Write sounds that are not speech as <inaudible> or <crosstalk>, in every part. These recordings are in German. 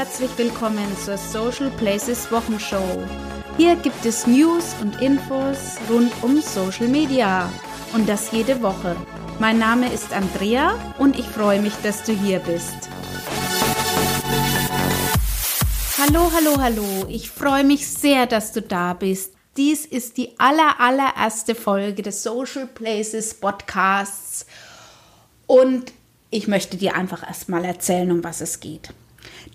herzlich willkommen zur Social Places Wochenshow. Hier gibt es News und Infos rund um Social Media und das jede Woche. Mein Name ist Andrea und ich freue mich, dass du hier bist. Hallo, hallo, hallo. Ich freue mich sehr, dass du da bist. Dies ist die aller, allererste Folge des Social Places Podcasts und ich möchte dir einfach erstmal erzählen, um was es geht.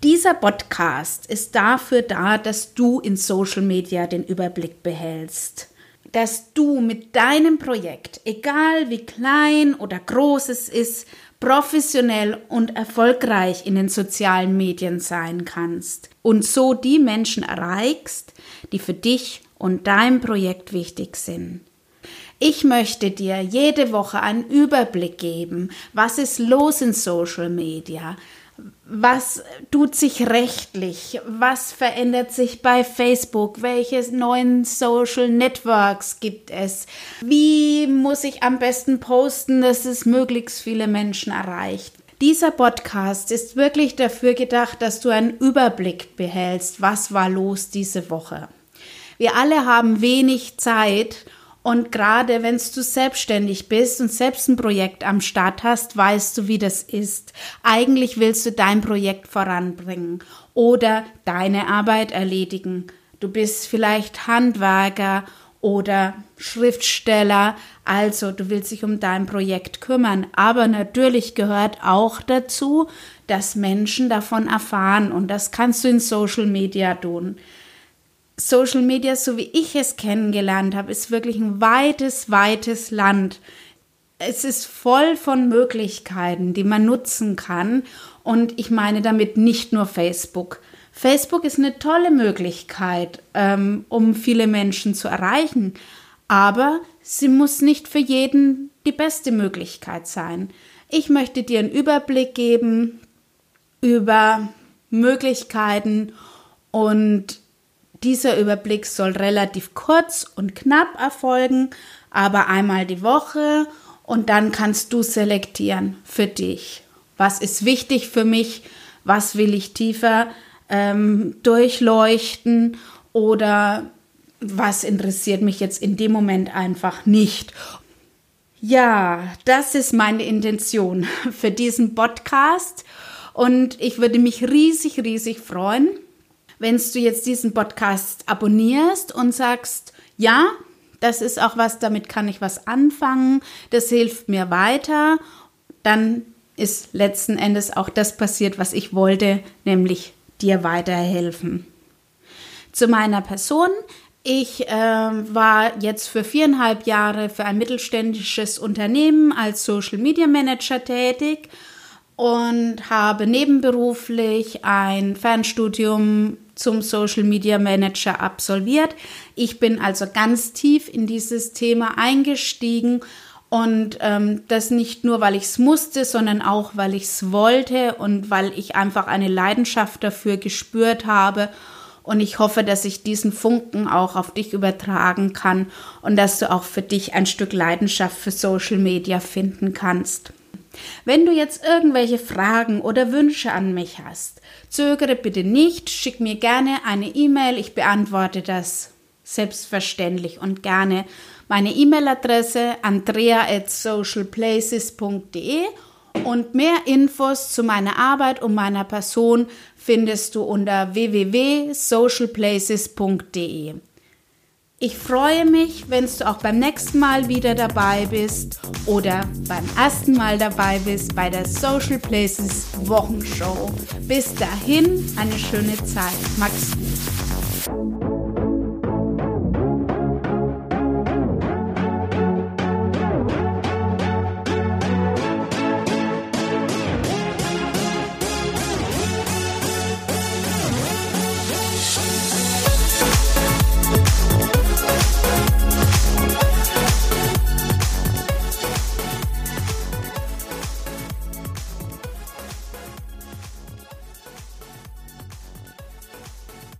Dieser Podcast ist dafür da, dass du in Social Media den Überblick behältst. Dass du mit deinem Projekt, egal wie klein oder groß es ist, professionell und erfolgreich in den sozialen Medien sein kannst und so die Menschen erreichst, die für dich und dein Projekt wichtig sind. Ich möchte dir jede Woche einen Überblick geben, was ist los in Social Media, was tut sich rechtlich, was verändert sich bei Facebook, welche neuen Social Networks gibt es, wie muss ich am besten posten, dass es möglichst viele Menschen erreicht. Dieser Podcast ist wirklich dafür gedacht, dass du einen Überblick behältst, was war los diese Woche. Wir alle haben wenig Zeit und gerade wenn du selbstständig bist und selbst ein Projekt am Start hast, weißt du, wie das ist. Eigentlich willst du dein Projekt voranbringen oder deine Arbeit erledigen. Du bist vielleicht Handwerker oder Schriftsteller, also du willst dich um dein Projekt kümmern. Aber natürlich gehört auch dazu, dass Menschen davon erfahren und das kannst du in Social Media tun. Social Media, so wie ich es kennengelernt habe, ist wirklich ein weites, weites Land. Es ist voll von Möglichkeiten, die man nutzen kann. Und ich meine damit nicht nur Facebook. Facebook ist eine tolle Möglichkeit, ähm, um viele Menschen zu erreichen. Aber sie muss nicht für jeden die beste Möglichkeit sein. Ich möchte dir einen Überblick geben über Möglichkeiten und dieser Überblick soll relativ kurz und knapp erfolgen, aber einmal die Woche und dann kannst du selektieren für dich. Was ist wichtig für mich? Was will ich tiefer ähm, durchleuchten? Oder was interessiert mich jetzt in dem Moment einfach nicht? Ja, das ist meine Intention <laughs> für diesen Podcast. Und ich würde mich riesig, riesig freuen, wenn du jetzt diesen Podcast abonnierst und sagst, ja, das ist auch was, damit kann ich was anfangen, das hilft mir weiter, dann ist letzten Endes auch das passiert, was ich wollte, nämlich dir weiterhelfen. Zu meiner Person. Ich äh, war jetzt für viereinhalb Jahre für ein mittelständisches Unternehmen als Social Media Manager tätig und habe nebenberuflich ein Fernstudium zum Social Media Manager absolviert. Ich bin also ganz tief in dieses Thema eingestiegen und ähm, das nicht nur, weil ich es musste, sondern auch, weil ich es wollte und weil ich einfach eine Leidenschaft dafür gespürt habe. Und ich hoffe, dass ich diesen Funken auch auf dich übertragen kann und dass du auch für dich ein Stück Leidenschaft für Social Media finden kannst. Wenn du jetzt irgendwelche Fragen oder Wünsche an mich hast, zögere bitte nicht, schick mir gerne eine E-Mail, ich beantworte das selbstverständlich und gerne. Meine E-Mail-Adresse andrea at socialplaces.de und mehr Infos zu meiner Arbeit und meiner Person findest du unter www.socialplaces.de. Ich freue mich, wenn du auch beim nächsten Mal wieder dabei bist oder beim ersten Mal dabei bist bei der Social Places Wochenshow. Bis dahin eine schöne Zeit. Gut.